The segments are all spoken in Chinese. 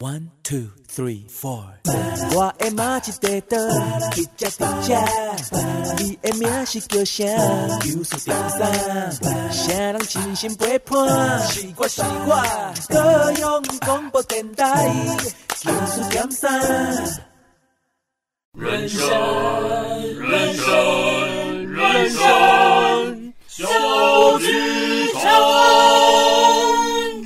One two three four，我的马一块倒，一只一只，你的名是叫啥？有数点三，啥人真心陪伴？是我是我，高雄广播电台，有数点三。人生人生人生小剧场。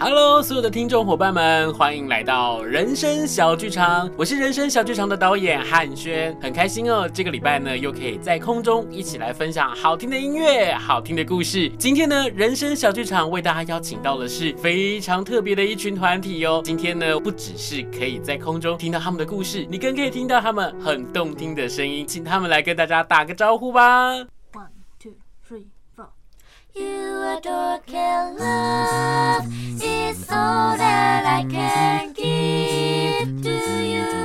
Hello，所有的听众伙伴们，欢迎来到人生小剧场。我是人生小剧场的导演汉轩，很开心哦。这个礼拜呢，又可以在空中一起来分享好听的音乐、好听的故事。今天呢，人生小剧场为大家邀请到的是非常特别的一群团体哦。今天呢，不只是可以在空中听到他们的故事，你更可以听到他们很动听的声音，请他们来跟大家打个招呼吧。You adore can love is all that I can give to you.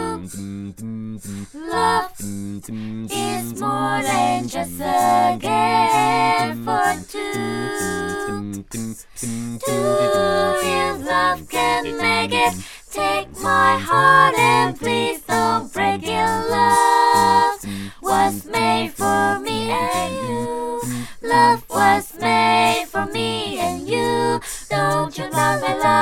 Love is more than just a game for two. Two if love can make it. Take my heart and please don't break it. Love was made for me and you. Love was made for me and you. Don't you know my love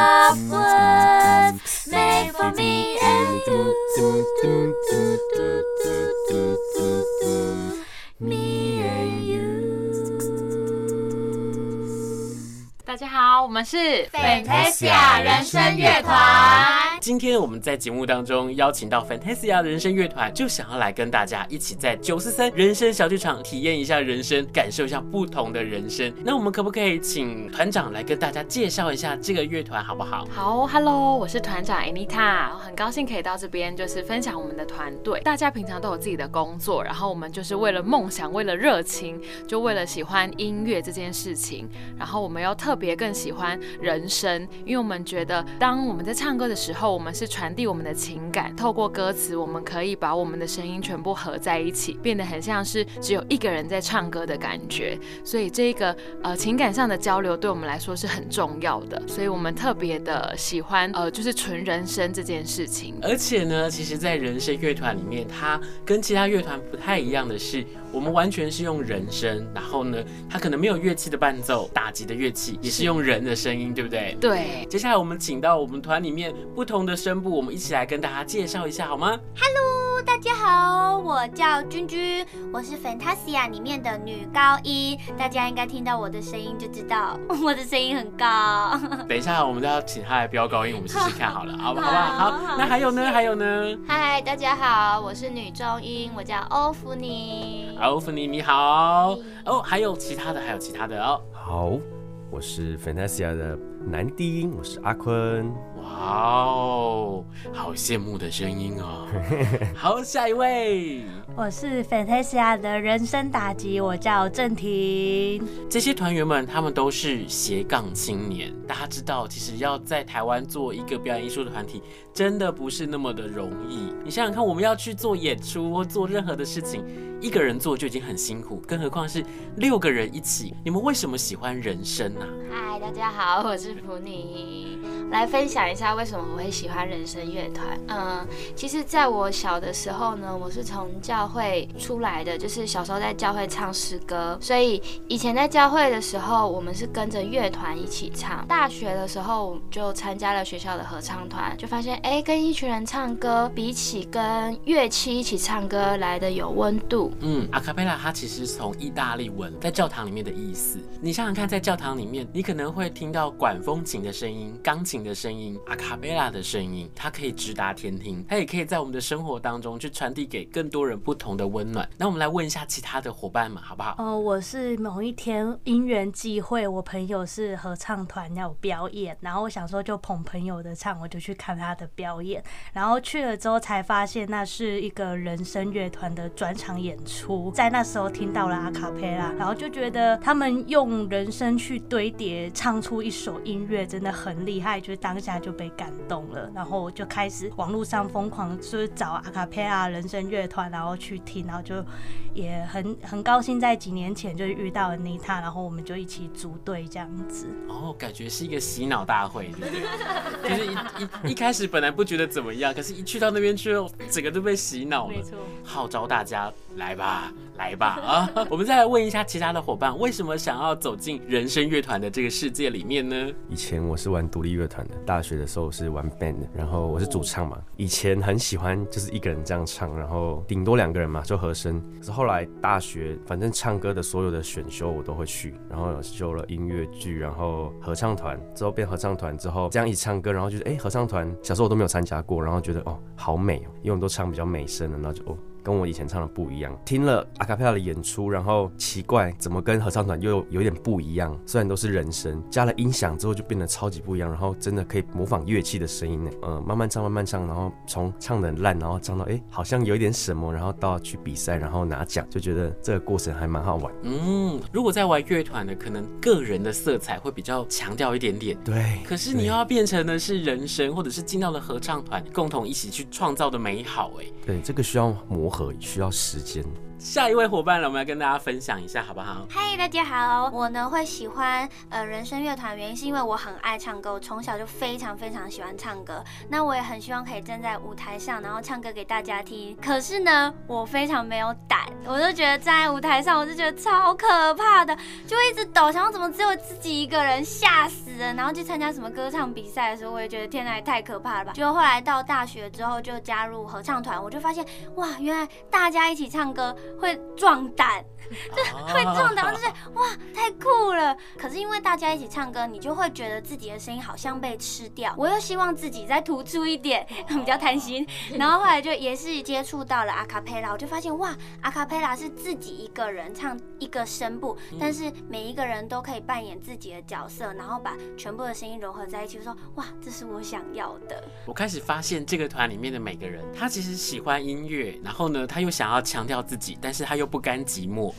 我们是 Fantasia 人声乐团。今天我们在节目当中邀请到 Fantasia 人生乐团，就想要来跟大家一起在九四三人生小剧场体验一下人生，感受一下不同的人生。那我们可不可以请团长来跟大家介绍一下这个乐团，好不好？好，Hello，我是团长 Anita，很高兴可以到这边，就是分享我们的团队。大家平常都有自己的工作，然后我们就是为了梦想，为了热情，就为了喜欢音乐这件事情，然后我们又特别更喜欢人生，因为我们觉得当我们在唱歌的时候，我们是传递我们的情感，透过歌词，我们可以把我们的声音全部合在一起，变得很像是只有一个人在唱歌的感觉。所以这个呃情感上的交流对我们来说是很重要的，所以我们特别的喜欢呃就是纯人声这件事情。而且呢，其实，在人声乐团里面，它跟其他乐团不太一样的是，我们完全是用人声，然后呢，它可能没有乐器的伴奏，打击的乐器也是用人的声音，对不对？对。接下来我们请到我们团里面不同的声部，我们一起来跟大家介绍一下，好吗？Hello，大家好，我叫君君，我是 Fantasia 里面的女高音，大家应该听到我的声音就知道 我的声音很高。等一下，我们都要请她来飙高音，我们试试看好了，好不好？好，好，那还有呢？还有呢？嗨，大家好，我是女中音，我叫欧芙妮。欧芙妮，你好。哦，还有其他的，还有其他的哦。好，我是 Fantasia 的男低音，我是阿坤。哇哦，好羡慕的声音哦。好，下一位。我是 Fantasia 的人生打击，我叫郑婷。这些团员们，他们都是斜杠青年。大家知道，其实要在台湾做一个表演艺术的团体，真的不是那么的容易。你想想看，我们要去做演出或做任何的事情，一个人做就已经很辛苦，更何况是六个人一起。你们为什么喜欢人生呢？嗨，大家好，我是普妮，来分享一下为什么我会喜欢人声乐团。嗯，其实在我小的时候呢，我是从教会出来的，就是小时候在教会唱诗歌，所以以前在教会的时候，我们是跟着乐团一起唱。大学的时候就参加了学校的合唱团，就发现哎、跟一群人唱歌，比起跟乐器一起唱歌来的有温度。嗯，阿卡贝拉它其实从意大利文在教堂里面的意思。你想想看，在教堂里面，你可能会听到管风琴的声音、钢琴的声音、卡贝拉的声音，它可以直达天听，它也可以在我们的生活当中去传递给更多人不同的温暖。那我们来问一下其他的伙伴们，好不好？哦，我是某一天因缘际会，我朋友是合唱团要表演，然后我想说就捧朋友的唱，我就去看他的表演，然后去了之后才发现那是一个人声乐团的专场演出，在那时候听到了阿卡贝拉，然后就觉得他们用人声去堆叠唱出一首音乐真的很厉害，就是当下就被感动了，然后我就开始网络上疯狂就是找阿卡贝拉人声乐团，然后去听，然后就也很很高兴在几年前就遇到了妮塔，然后我们就一起组队这样子。哦，感觉是一个洗脑大会，对不对？就是一一一开始本来不觉得怎么样，可是一去到那边去后，整个都被洗脑了。没错，号召大家来吧，来吧啊！我们再来问一下其他的伙伴，为什么想要走进人声乐团的这个世界里面呢？以前我是玩独立乐团的，大学的时候是玩 band 的，然后我是主唱嘛。以前很喜欢就是一个人这样唱，然后顶多两个人嘛，就和声。可是后来大学，反正唱歌的所有的选修我都会去，然后有修了音乐剧，然后合唱团之后变合唱团之后，这样一唱歌，然后就是哎、合唱团小时候我都没有参加过，然后觉得哦好美哦，因为我们都唱比较美声的，那就哦。跟我以前唱的不一样，听了阿卡贝拉的演出，然后奇怪怎么跟合唱团又有点不一样。虽然都是人声，加了音响之后就变得超级不一样，然后真的可以模仿乐器的声音呢。呃，慢慢唱，慢慢唱，然后从唱的很烂，然后唱到哎、欸，好像有一点什么，然后到去比赛，然后拿奖，就觉得这个过程还蛮好玩。嗯，如果在玩乐团的，可能个人的色彩会比较强调一点点。对。可是你又要变成的是人声，或者是进到了合唱团，共同一起去创造的美好。哎，对，这个需要磨合，需要时间。下一位伙伴了，我们来跟大家分享一下，好不好？嗨，大家好，我呢会喜欢呃人声乐团，原因是因为我很爱唱歌，我从小就非常非常喜欢唱歌。那我也很希望可以站在舞台上，然后唱歌给大家听。可是呢，我非常没有胆，我就觉得站在舞台上，我就觉得超可怕的，就一直抖，想说怎么只有自己一个人，吓死人。然后去参加什么歌唱比赛的时候，我也觉得天哪，也太可怕了吧。就后来到大学之后，就加入合唱团，我就发现哇，原来大家一起唱歌。会壮胆，就会壮胆，就是哇，太酷了。可是因为大家一起唱歌，你就会觉得自己的声音好像被吃掉。我又希望自己再突出一点，比较贪心。然后后来就也是接触到了阿卡贝拉，我就发现哇，阿卡贝拉是自己一个人唱一个声部，但是每一个人都可以扮演自己的角色，然后把全部的声音融合在一起。我说哇，这是我想要的。我开始发现这个团里面的每个人，他其实喜欢音乐，然后呢，他又想要强调自己，但是他又不甘寂寞。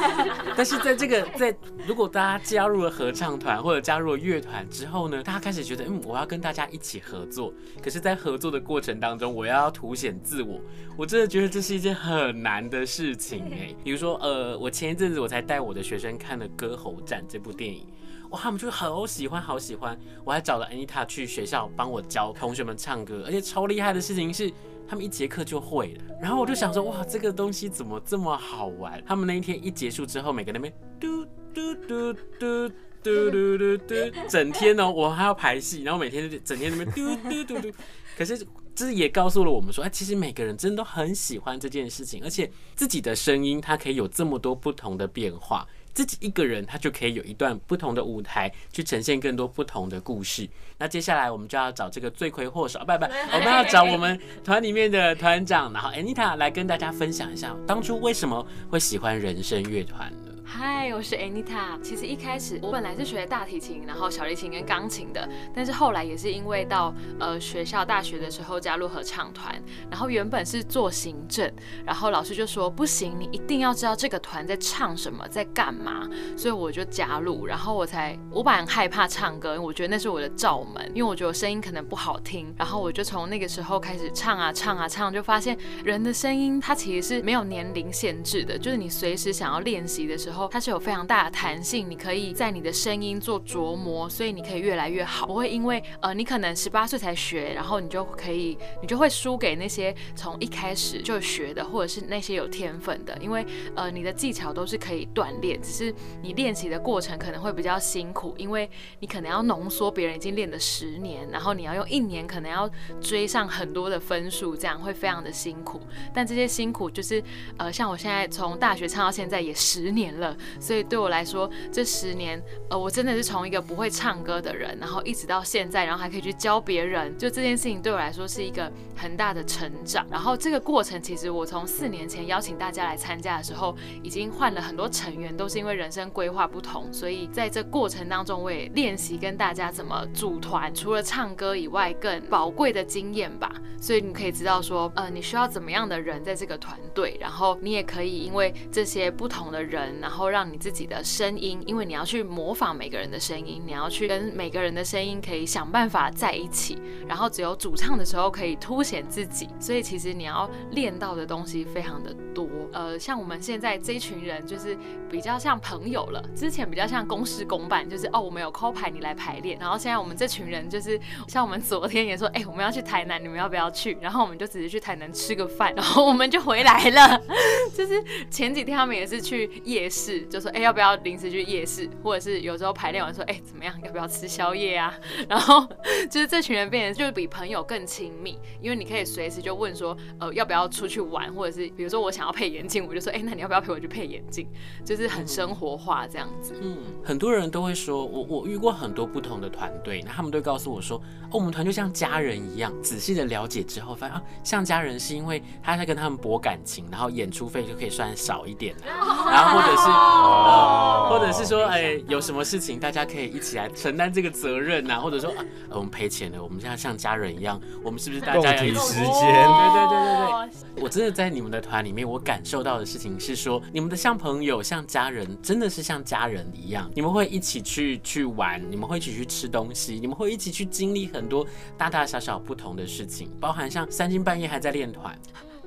但是在这个在如果大家加入了合唱团或者加入了乐团之后呢，大家开始觉得嗯，我要跟大家一起合作。可是，在合作的过程当中，我要凸显自我，我真的觉得这是一件很难的事情哎。比如说呃，我前一阵子我才带我的学生看了《歌喉战》这部电影，哇，他们就好喜欢好喜欢。我还找了 Anita 去学校帮我教同学们唱歌，而且超厉害的事情是。他们一节课就会了。然后我就想说哇这个东西怎么这么好玩？他们那一天一结束之后每个那边嘟嘟嘟嘟嘟嘟嘟嘟整天呢我还要排戏然后每天就整天那边嘟嘟嘟嘟。可是这也告诉了我们说哎其实每个人真的都很喜欢这件事情而且自己的声音它可以有这么多不同的变化。自己一个人，他就可以有一段不同的舞台，去呈现更多不同的故事。那接下来我们就要找这个罪魁祸首，不不，我们要找我们团里面的团长，然后 Anita 来跟大家分享一下，当初为什么会喜欢人生乐团呢？嗨，我是 Anita。其实一开始我本来是学大提琴，然后小提琴跟钢琴的，但是后来也是因为到呃学校大学的时候加入合唱团，然后原本是做行政，然后老师就说不行，你一定要知道这个团在唱什么，在干嘛，所以我就加入，然后我才我本来害怕唱歌，因为我觉得那是我的罩门，因为我觉得我声音可能不好听，然后我就从那个时候开始唱啊唱啊唱，就发现人的声音它其实是没有年龄限制的，就是你随时想要练习的时候。它是有非常大的弹性，你可以在你的声音做琢磨，所以你可以越来越好。不会因为呃你可能十八岁才学，然后你就可以你就会输给那些从一开始就学的，或者是那些有天分的。因为呃你的技巧都是可以锻炼，只是你练习的过程可能会比较辛苦，因为你可能要浓缩别人已经练了十年，然后你要用一年可能要追上很多的分数，这样会非常的辛苦。但这些辛苦就是呃像我现在从大学唱到现在也十年了。所以对我来说，这十年，呃，我真的是从一个不会唱歌的人，然后一直到现在，然后还可以去教别人，就这件事情对我来说是一个很大的成长。然后这个过程，其实我从四年前邀请大家来参加的时候，已经换了很多成员，都是因为人生规划不同，所以在这过程当中，我也练习跟大家怎么组团，除了唱歌以外，更宝贵的经验吧。所以你可以知道说，呃，你需要怎么样的人在这个团队，然后你也可以因为这些不同的人，然后让你自己的声音，因为你要去模仿每个人的声音，你要去跟每个人的声音可以想办法在一起，然后只有主唱的时候可以凸显自己。所以其实你要练到的东西非常的多。呃，像我们现在这一群人，就是比较像朋友了，之前比较像公事公办，就是哦，我们有 call 牌，你来排练。然后现在我们这群人就是像我们昨天也说，哎，我们要去台南，你们要不要去？然后我们就只是去台南吃个饭，然后我们就回来了。就是前几天他们也是去夜市，就说哎，要不要临时去夜市？或者是有时候排练完说，哎，怎么样？要不要吃宵夜啊？然后就是这群人变得就是比朋友更亲密，因为你可以随时就问说，呃，要不要出去玩？或者是比如说我想要配眼镜，我就说，哎，那你要不要陪我去配眼镜？就是很生活化这样子。嗯，很多人都会说，我我遇过很多不同的团队，那他们都会告诉我说，哦，我们团就像家人一样。仔细的了解之后，发现啊，像家人是因为他在跟他们博感情，然后演出费就可以算少一点，然后或者是，呃，或者是说，哎，有什么事情大家可以一起来承担这个责任呐，或者说，啊，我们赔钱了，我们现在像家人一样，我们是不是大家要一起时间？对对对对对，我真的在你们的团里面，我感受到的事情是说，你们的像朋友、像家人，真的是像家人一样，你们会一起去去玩，你们会一起去吃东西，你们会一起去经历很多大大小小不同的事情，包含像三更半夜还在练团。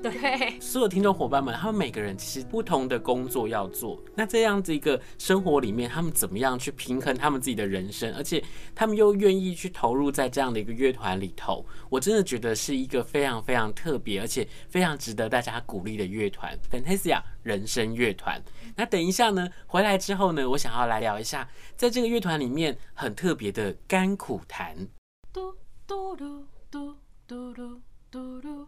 对，所有听众伙伴们，他们每个人其实不同的工作要做。那这样子一个生活里面，他们怎么样去平衡他们自己的人生？而且他们又愿意去投入在这样的一个乐团里头，我真的觉得是一个非常非常特别，而且非常值得大家鼓励的乐团 ——Fantasia 人生乐团。那等一下呢，回来之后呢，我想要来聊一下，在这个乐团里面很特别的甘苦谈。嘟嘟嘟嘟嘟嘟嘟嘟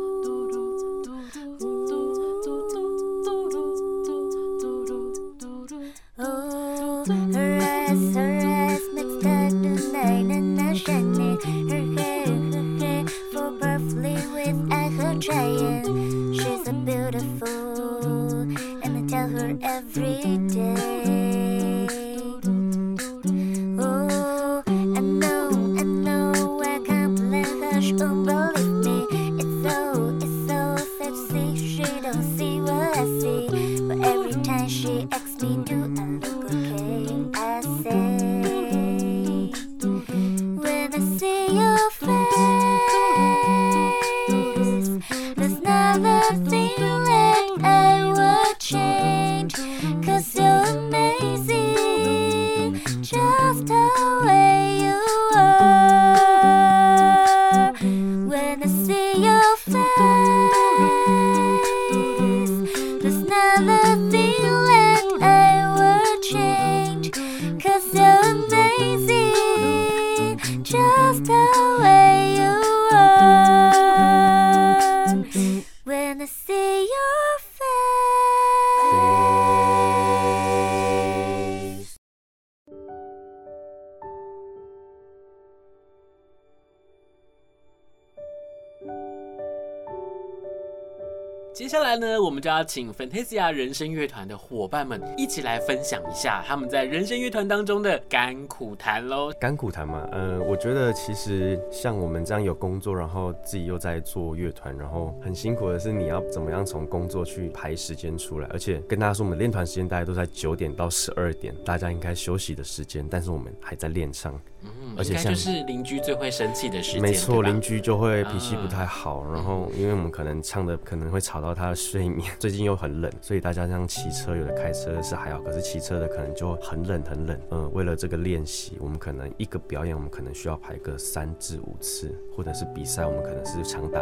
请 Fantasia 人声乐团的伙伴们一起来分享一下他们在人声乐团当中的甘苦谈喽。甘苦谈嘛，呃，我觉得其实像我们这样有工作，然后自己又在做乐团，然后很辛苦的是你要怎么样从工作去排时间出来，而且跟大家说，我们练团时间大概都在九点到十二点，大家应该休息的时间，但是我们还在练唱。嗯，而且就是邻居最会生气的时间。没错，邻居就会脾气不太好，然后因为我们可能唱的可能会吵到他的睡眠，最近又很冷，所以大家这样骑车，有的开车的是还好，可是骑车的可能就很冷很冷。嗯，为了这个练习，我们可能一个表演，我们可能需要排个三至五次，或者是比赛，我们可能是长达。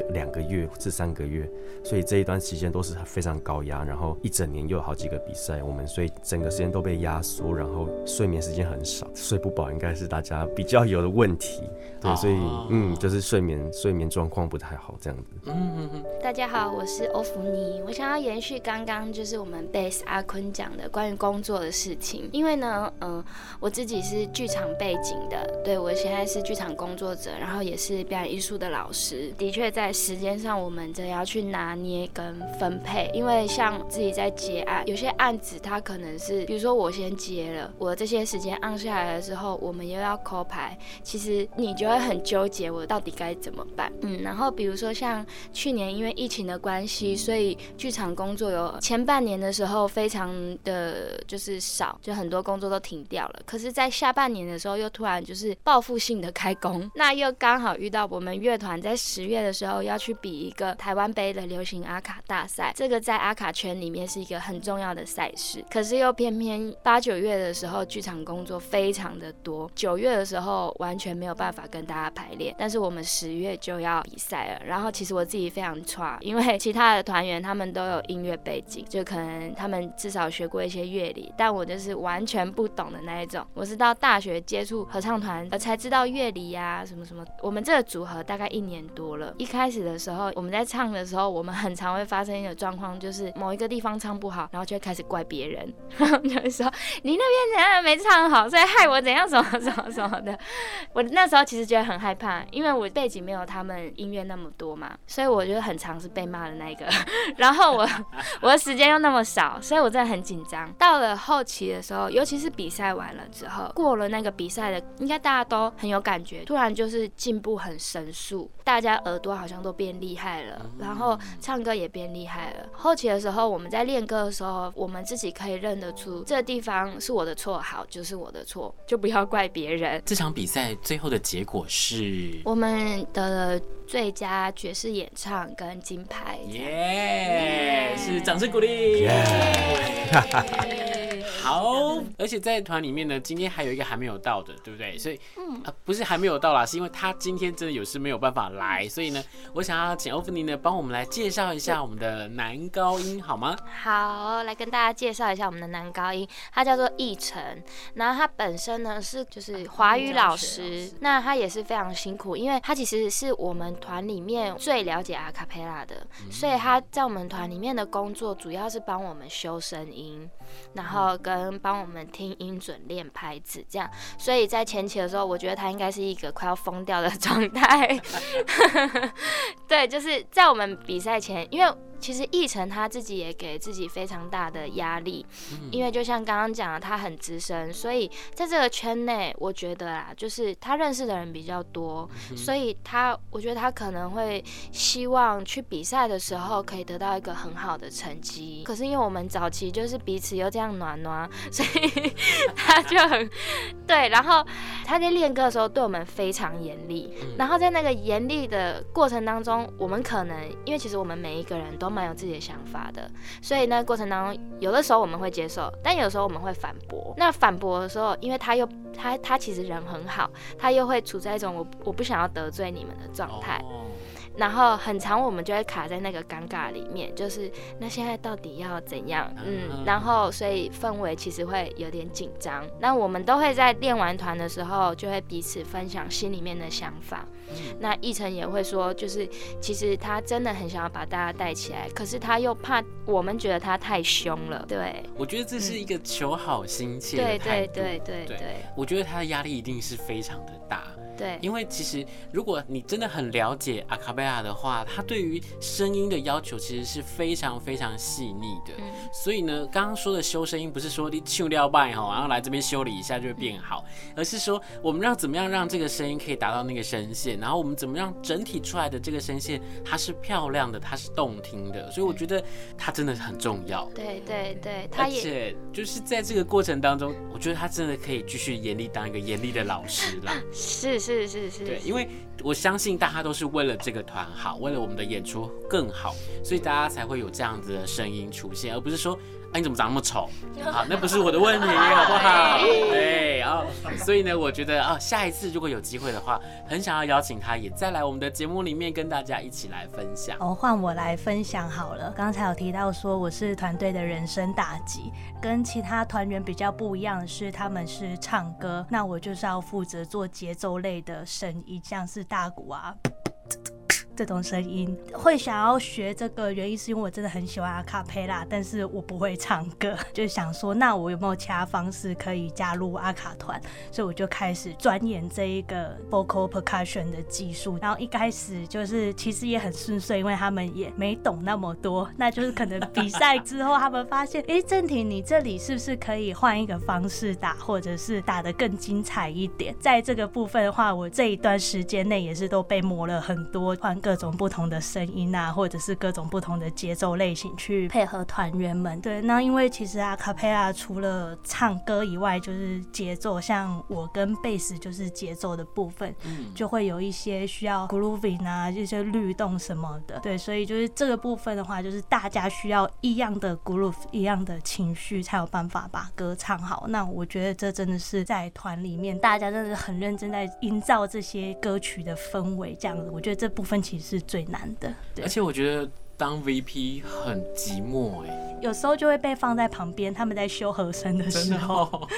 个两个月至三个月，所以这一段时间都是非常高压，然后一整年又有好几个比赛，我们所以整个时间都被压缩，然后睡眠时间很少，睡不饱应该是大家比较有的问题。对，所以嗯，就是睡眠睡眠状况不太好这样子。嗯嗯嗯。大家好，我是欧芙妮，我想要延续刚刚就是我们 base 阿坤讲的关于工作的事情，因为呢，嗯、呃，我自己是剧场背景的，对，我现在是剧场工作者，然后也是表演艺术的老师。的确，在时间上，我们这要去拿捏跟分配，因为像自己在接案，有些案子它可能是，比如说我先接了，我这些时间按下来的时候，我们又要扣牌，其实你就会很纠结，我到底该怎么办？嗯，然后比如说像去年因为疫情的关系，所以剧场工作有前半年的时候非常的就是少，就很多工作都停掉了。可是，在下半年的时候，又突然就是报复性的开工，那又刚好遇到我们乐团在十月的时候要去比一个台湾杯的流行阿卡大赛，这个在阿卡圈里面是一个很重要的赛事。可是又偏偏八九月的时候，剧场工作非常的多，九月的时候完全没有办法跟大家排练，但是我们十月就要比赛了。然后其实我自己非常差，因为其他的团员他们都有音乐背景，就可能他们至少学过一些乐理，但我就是完全不懂的那一种。我是到大学接触合唱团，而才知道乐理呀、啊、什么什么。我们这个组合大概一年多了，一开开始的时候我们在唱的时候，我们很常会发生一个状况，就是某一个地方唱不好，然后就会开始怪别人，然 后就会说你那边怎样没唱好，所以害我怎样什么什么什么的。我那时候其实觉得很害怕，因为我背景没有他们音乐那么多嘛，所以我觉得很常是被骂的那个。然后我我的时间又那么少，所以我真的很紧张。到了后期的时候，尤其是比赛完了之后，过了那个比赛的，应该大家都很有感觉，突然就是进步很神速，大家耳朵好像都变厉害了，然后唱歌也变厉害了。后期的时候，我们在练歌的时候，我们自己可以认得出这个地方是我的错，好，就是我的错，就不要怪别人。这场比赛最后的结果是，我们得了最佳爵士演唱跟金牌。耶、yeah, yeah.，是掌声鼓励。Yeah. 好，而且在团里面呢，今天还有一个还没有到的，对不对？所以，嗯，呃，不是还没有到啦，是因为他今天真的有事没有办法来，所以呢，我想要请欧芙妮呢帮我们来介绍一下我们的男高音，好吗？好，来跟大家介绍一下我们的男高音，他叫做易晨，然后他本身呢是就是华语老师，那他也是非常辛苦，因为他其实是我们团里面最了解阿卡贝拉的，所以他在我们团里面的工作主要是帮我们修声音，然后跟帮我们听音准、练拍子，这样。所以在前期的时候，我觉得他应该是一个快要疯掉的状态。对，就是在我们比赛前，因为。其实奕晨他自己也给自己非常大的压力，因为就像刚刚讲的，他很资深，所以在这个圈内，我觉得啦，就是他认识的人比较多，所以他我觉得他可能会希望去比赛的时候可以得到一个很好的成绩。可是因为我们早期就是彼此又这样暖暖，所以他就很对。然后他在练歌的时候对我们非常严厉，然后在那个严厉的过程当中，我们可能因为其实我们每一个人都。蛮有自己的想法的，所以那过程当中，有的时候我们会接受，但有的时候我们会反驳。那反驳的时候，因为他又他他其实人很好，他又会处在一种我我不想要得罪你们的状态。然后很长我们就会卡在那个尴尬里面，就是那现在到底要怎样？嗯，然后所以氛围其实会有点紧张。那我们都会在练完团的时候，就会彼此分享心里面的想法。那奕晨也会说，就是其实他真的很想要把大家带起来，可是他又怕我们觉得他太凶了。对，我觉得这是一个求好心切的态度。对对对对对，对，我觉得他的压力一定是非常的大。对，因为其实如果你真的很了解阿卡贝拉的话，他对于声音的要求其实是非常非常细腻的。嗯、所以呢，刚刚说的修声音不是说你去掉麦哈，然后来这边修理一下就会变好，而是说我们让怎么样让这个声音可以达到那个声线，然后我们怎么样整体出来的这个声线它是漂亮的，它是动听的。所以我觉得它真的很重要。对对对，而且就是在这个过程当中，我觉得他真的可以继续严厉当一个严厉的老师了。是是。是是是，对，因为我相信大家都是为了这个团好，为了我们的演出更好，所以大家才会有这样子的声音出现，而不是说，哎，你怎么长那么丑？好，那不是我的问题，好不好？对啊。所以呢，我觉得啊，下一次如果有机会的话，很想要邀请他也再来我们的节目里面跟大家一起来分享。哦，换我来分享好了。刚才有提到说我是团队的人生打击，跟其他团员比较不一样的是，他们是唱歌，那我就是要负责做节奏类的声音，像是大鼓啊。这种声音会想要学这个原因是因为我真的很喜欢阿卡贝拉，但是我不会唱歌，就想说那我有没有其他方式可以加入阿卡团？所以我就开始钻研这一个 vocal percussion 的技术。然后一开始就是其实也很顺遂，因为他们也没懂那么多。那就是可能比赛之后，他们发现，哎，正廷你这里是不是可以换一个方式打，或者是打得更精彩一点？在这个部分的话，我这一段时间内也是都被磨了很多，换。各种不同的声音啊，或者是各种不同的节奏类型去配合团员们。对，那因为其实阿卡贝拉除了唱歌以外，就是节奏，像我跟贝斯就是节奏的部分，嗯，就会有一些需要 grooving 啊，一些律动什么的。对，所以就是这个部分的话，就是大家需要一样的 groove，一样的情绪，才有办法把歌唱好。那我觉得这真的是在团里面，大家真的是很认真在营造这些歌曲的氛围，这样子。我觉得这部分其实。是最难的，对。而且我觉得当 VP 很寂寞哎，有时候就会被放在旁边，他们在修和声的时候。哦、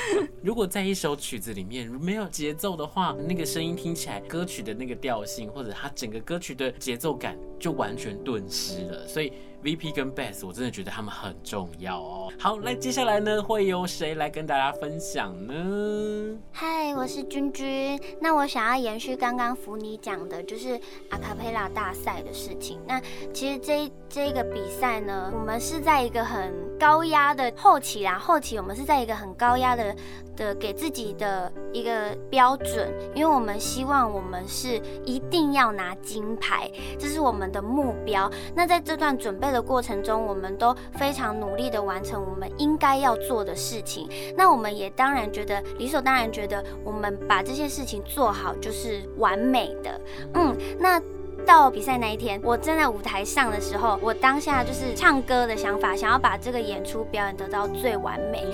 如果在一首曲子里面没有节奏的话，那个声音听起来，歌曲的那个调性或者它整个歌曲的节奏感就完全顿失了，所以。VP 跟 Bass，我真的觉得他们很重要哦。好，那，接下来呢，会由谁来跟大家分享呢？嗨，我是君君。那我想要延续刚刚福尼讲的，就是阿卡贝拉大赛的事情。那其实这这个比赛呢，我们是在一个很高压的后期啦，后期我们是在一个很高压的的给自己的一个标准，因为我们希望我们是一定要拿金牌，这是我们的目标。那在这段准备的过程中，我们都非常努力的完成我们应该要做的事情。那我们也当然觉得理所当然，觉得我们把这些事情做好就是完美的。嗯，那。到比赛那一天，我站在舞台上的时候，我当下就是唱歌的想法，想要把这个演出表演得到最完美，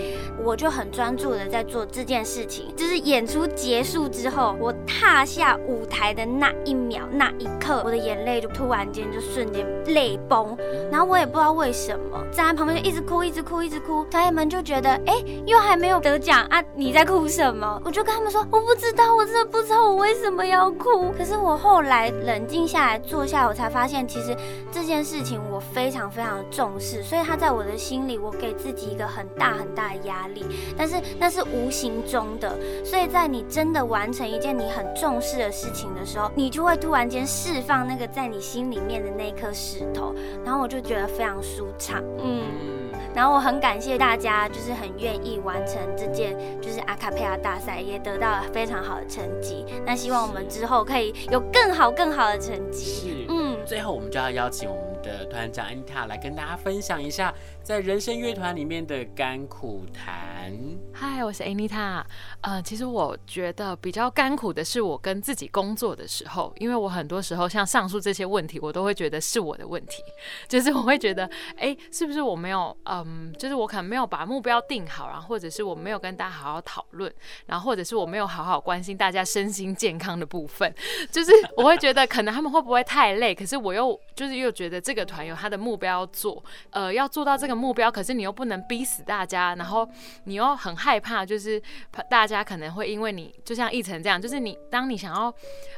我就很专注的在做这件事情。就是演出结束之后，我踏下舞台的那一秒、那一刻，我的眼泪就突然间就瞬间泪崩，然后我也不知道为什么，站在旁边就一直哭、一直哭、一直哭。团员们就觉得，哎、又还没有得奖啊，你在哭什么？我就跟他们说，我不知道，我真的不知道我为什么要哭。可是我后来冷静下。下来坐下，我才发现，其实这件事情我非常非常重视，所以他在我的心里，我给自己一个很大很大的压力。但是那是无形中的，所以在你真的完成一件你很重视的事情的时候，你就会突然间释放那个在你心里面的那颗石头，然后我就觉得非常舒畅，嗯。然后我很感谢大家，就是很愿意完成这件，就是阿卡佩拉大赛，也得到了非常好的成绩。那希望我们之后可以有更好更好的成绩。是，嗯。最后我们就要邀请我们的团长 Anita 来跟大家分享一下。在人生乐团里面的甘苦谈。嗨，我是 Anita。呃，其实我觉得比较甘苦的是我跟自己工作的时候，因为我很多时候像上述这些问题，我都会觉得是我的问题，就是我会觉得，哎，是不是我没有，嗯，就是我可能没有把目标定好，然后或者是我没有跟大家好好讨论，然后或者是我没有好好关心大家身心健康的部分，就是我会觉得可能他们会不会太累，可是我又就是又觉得这个团有他的目标要做，呃，要做到这个。目标，可是你又不能逼死大家，然后你又很害怕，就是大家可能会因为你，就像奕晨这样，就是你当你想要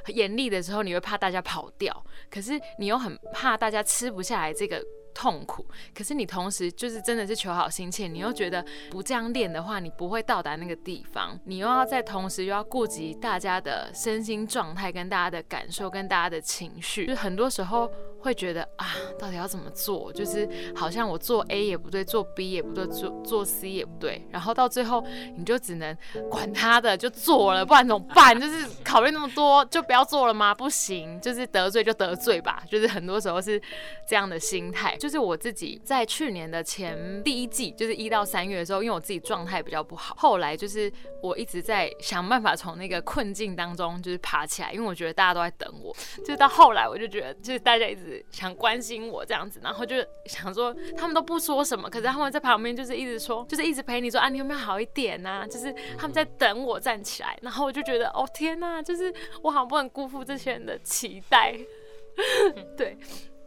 严厉的时候，你会怕大家跑掉，可是你又很怕大家吃不下来这个痛苦，可是你同时就是真的是求好心切，你又觉得不这样练的话，你不会到达那个地方，你又要在同时又要顾及大家的身心状态，跟大家的感受，跟大家的情绪，就很多时候。会觉得啊，到底要怎么做？就是好像我做 A 也不对，做 B 也不对，做做 C 也不对，然后到最后你就只能管他的，就做了，不然怎么办？就是考虑那么多，就不要做了吗？不行，就是得罪就得罪吧。就是很多时候是这样的心态。就是我自己在去年的前第一季，就是一到三月的时候，因为我自己状态比较不好，后来就是我一直在想办法从那个困境当中就是爬起来，因为我觉得大家都在等我。就到后来我就觉得，就是大家一直。想关心我这样子，然后就想说他们都不说什么，可是他们在旁边就是一直说，就是一直陪你说啊，你有没有好一点啊？就是他们在等我站起来，然后我就觉得哦天呐，就是我好像不能辜负这些人的期待，对。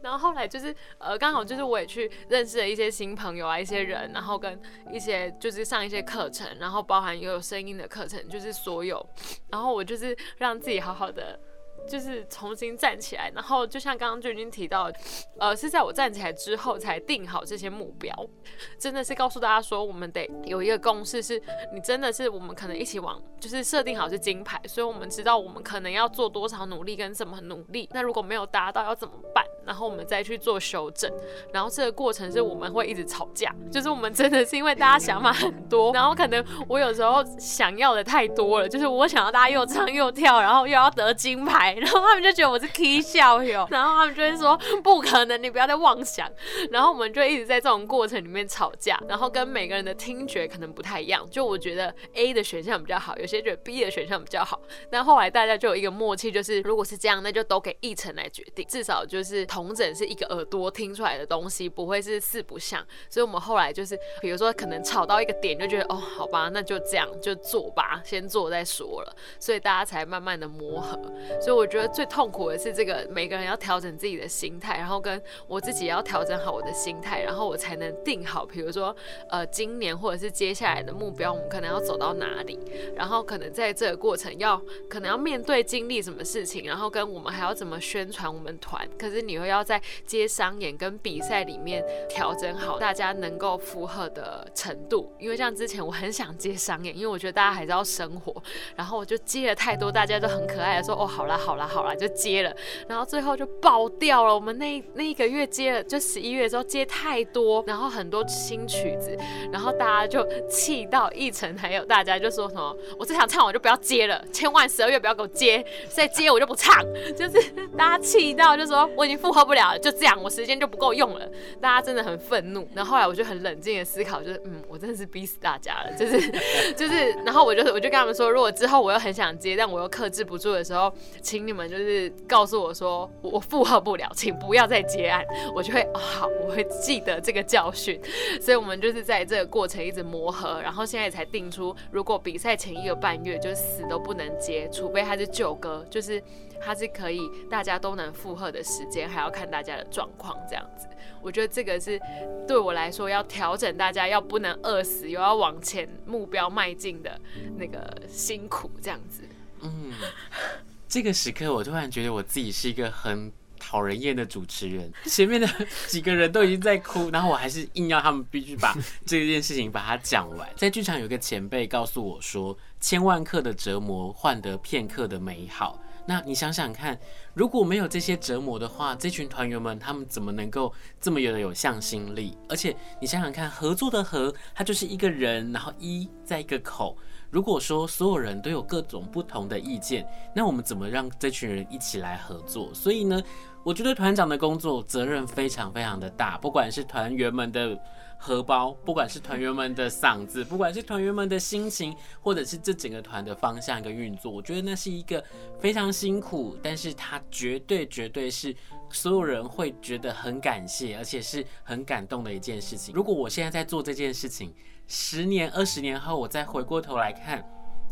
然后后来就是呃，刚好就是我也去认识了一些新朋友啊，一些人，然后跟一些就是上一些课程，然后包含也有声音的课程，就是所有，然后我就是让自己好好的。就是重新站起来，然后就像刚刚就已经提到，呃，是在我站起来之后才定好这些目标，真的是告诉大家说，我们得有一个共识，是你真的是我们可能一起往，就是设定好是金牌，所以我们知道我们可能要做多少努力跟怎么努力，那如果没有达到要怎么办？然后我们再去做修正，然后这个过程是我们会一直吵架，就是我们真的是因为大家想法很多，然后可能我有时候想要的太多了，就是我想要大家又唱又跳，然后又要得金牌。然后他们就觉得我是 K 笑哟，然后他们就会说不可能，你不要再妄想。然后我们就一直在这种过程里面吵架，然后跟每个人的听觉可能不太一样。就我觉得 A 的选项比较好，有些觉得 B 的选项比较好。但后来大家就有一个默契，就是如果是这样，那就都给一成来决定，至少就是统整是一个耳朵听出来的东西，不会是四不像。所以我们后来就是，比如说可能吵到一个点，就觉得哦，好吧，那就这样就做吧，先做再说了。所以大家才慢慢的磨合。所以我。我觉得最痛苦的是这个，每个人要调整自己的心态，然后跟我自己要调整好我的心态，然后我才能定好，比如说，呃，今年或者是接下来的目标，我们可能要走到哪里，然后可能在这个过程要可能要面对经历什么事情，然后跟我们还要怎么宣传我们团，可是你又要在接商演跟比赛里面调整好大家能够负荷的程度，因为像之前我很想接商演，因为我觉得大家还是要生活，然后我就接了太多，大家都很可爱的说，哦，好啦好。好了好了，就接了，然后最后就爆掉了。我们那那一个月接了，就十一月的时候接太多，然后很多新曲子，然后大家就气到一成，还有大家就说什么：“我这场唱我就不要接了，千万十二月不要给我接，再接我就不唱。”就是大家气到就说：“我已经负荷不了了，就这样，我时间就不够用了。”大家真的很愤怒。然后后来我就很冷静的思考，就是嗯，我真的是逼死大家了，就是 就是，然后我就我就跟他们说，如果之后我又很想接，但我又克制不住的时候，请你们就是告诉我说我负荷不了，请不要再接案，我就会、好，我会记得这个教训。所以，我们就是在这个过程一直磨合，然后现在才定出，如果比赛前一个半月就是死都不能接，除非他是旧歌，就是他是可以大家都能负荷的时间，还要看大家的状况这样子。我觉得这个是对我来说要调整大家要不能饿死，又要往前目标迈进的那个辛苦这样子。嗯。这个时刻，我突然觉得我自己是一个很讨人厌的主持人。前面的 几个人都已经在哭，然后我还是硬要他们必须把 这件事情把它讲完。在剧场有个前辈告诉我说：“千万刻的折磨换得片刻的美好。”那你想想看，如果没有这些折磨的话，这群团员们他们怎么能够这么有的有向心力？而且你想想看，合作的合，它就是一个人，然后一在一个口。如果说所有人都有各种不同的意见，那我们怎么让这群人一起来合作？所以呢，我觉得团长的工作责任非常非常的大，不管是团员们的荷包，不管是团员们的嗓子，不管是团员们的心情，或者是这整个团的方向跟运作，我觉得那是一个非常辛苦，但是它绝对绝对是所有人会觉得很感谢，而且是很感动的一件事情。如果我现在在做这件事情，十年、二十年后，我再回过头来看，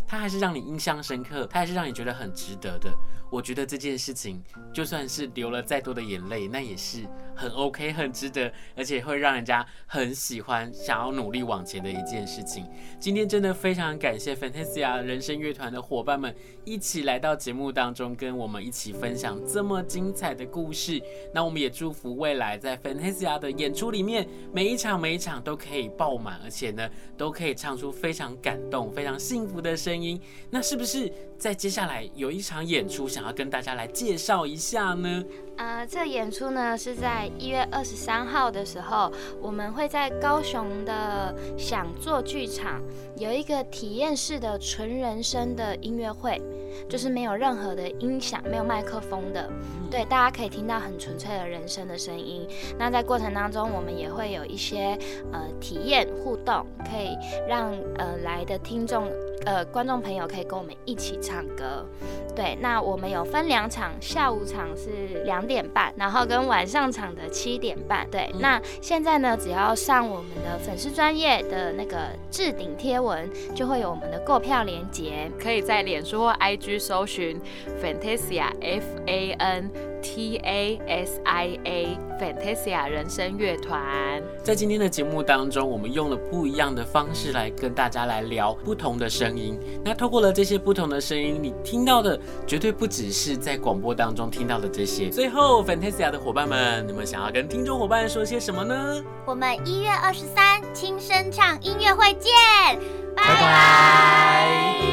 它还是让你印象深刻，它还是让你觉得很值得的。我觉得这件事情，就算是流了再多的眼泪，那也是很 OK、很值得，而且会让人家很喜欢、想要努力往前的一件事情。今天真的非常感谢 Fantasia 人生乐团的伙伴们一起来到节目当中，跟我们一起分享这么精彩的故事。那我们也祝福未来在 Fantasia 的演出里面，每一场每一场都可以爆满，而且呢，都可以唱出非常感动、非常幸福的声音。那是不是在接下来有一场演出想？想要跟大家来介绍一下呢？呃，这演出呢是在一月二十三号的时候，我们会在高雄的想做剧场有一个体验式的纯人声的音乐会，就是没有任何的音响，没有麦克风的，对，大家可以听到很纯粹的人声的声音。那在过程当中，我们也会有一些呃体验互动，可以让呃来的听众呃观观众朋友可以跟我们一起唱歌。对，那我们有分两场，下午场是两点半，然后跟晚上场的七点半。对，嗯、那现在呢，只要上我们的粉丝专业的那个置顶贴文，就会有我们的购票链接，可以在脸书或 IG 搜寻 Fantasia F A N。T A S I A Fantasia 人生乐团，在今天的节目当中，我们用了不一样的方式来跟大家来聊不同的声音。那透过了这些不同的声音，你听到的绝对不只是在广播当中听到的这些。最后，Fantasia 的伙伴们，你们想要跟听众伙伴说些什么呢？我们一月二十三轻声唱音乐会见，拜拜。